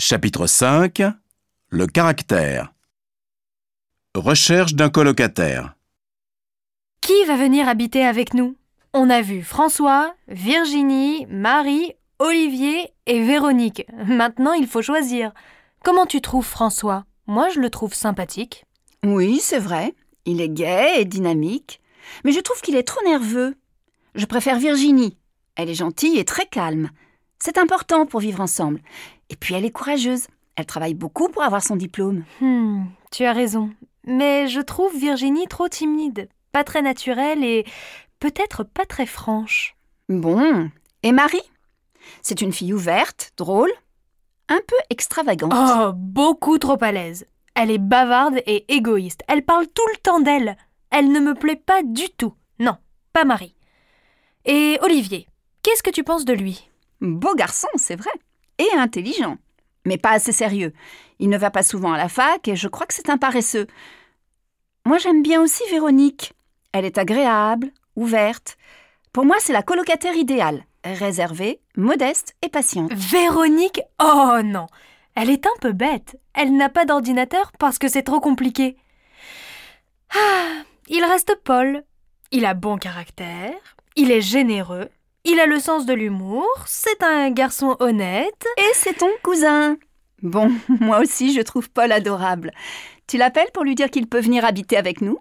Chapitre 5 Le caractère Recherche d'un colocataire. Qui va venir habiter avec nous? On a vu François, Virginie, Marie, Olivier et Véronique. Maintenant, il faut choisir. Comment tu trouves François? Moi, je le trouve sympathique. Oui, c'est vrai. Il est gai et dynamique. Mais je trouve qu'il est trop nerveux. Je préfère Virginie. Elle est gentille et très calme. C'est important pour vivre ensemble. Et puis elle est courageuse. Elle travaille beaucoup pour avoir son diplôme. Hmm, tu as raison. Mais je trouve Virginie trop timide, pas très naturelle et peut-être pas très franche. Bon. Et Marie? C'est une fille ouverte, drôle, un peu extravagante. Oh, beaucoup trop à l'aise. Elle est bavarde et égoïste. Elle parle tout le temps d'elle. Elle ne me plaît pas du tout. Non, pas Marie. Et Olivier, qu'est-ce que tu penses de lui? Beau garçon, c'est vrai. Et intelligent. Mais pas assez sérieux. Il ne va pas souvent à la fac et je crois que c'est un paresseux. Moi, j'aime bien aussi Véronique. Elle est agréable, ouverte. Pour moi, c'est la colocataire idéale. Réservée, modeste et patiente. Véronique Oh non Elle est un peu bête. Elle n'a pas d'ordinateur parce que c'est trop compliqué. Ah Il reste Paul. Il a bon caractère, il est généreux, il a le sens de l'humour, c'est un garçon honnête. Et c'est ton cousin. Bon, moi aussi, je trouve Paul adorable. Tu l'appelles pour lui dire qu'il peut venir habiter avec nous?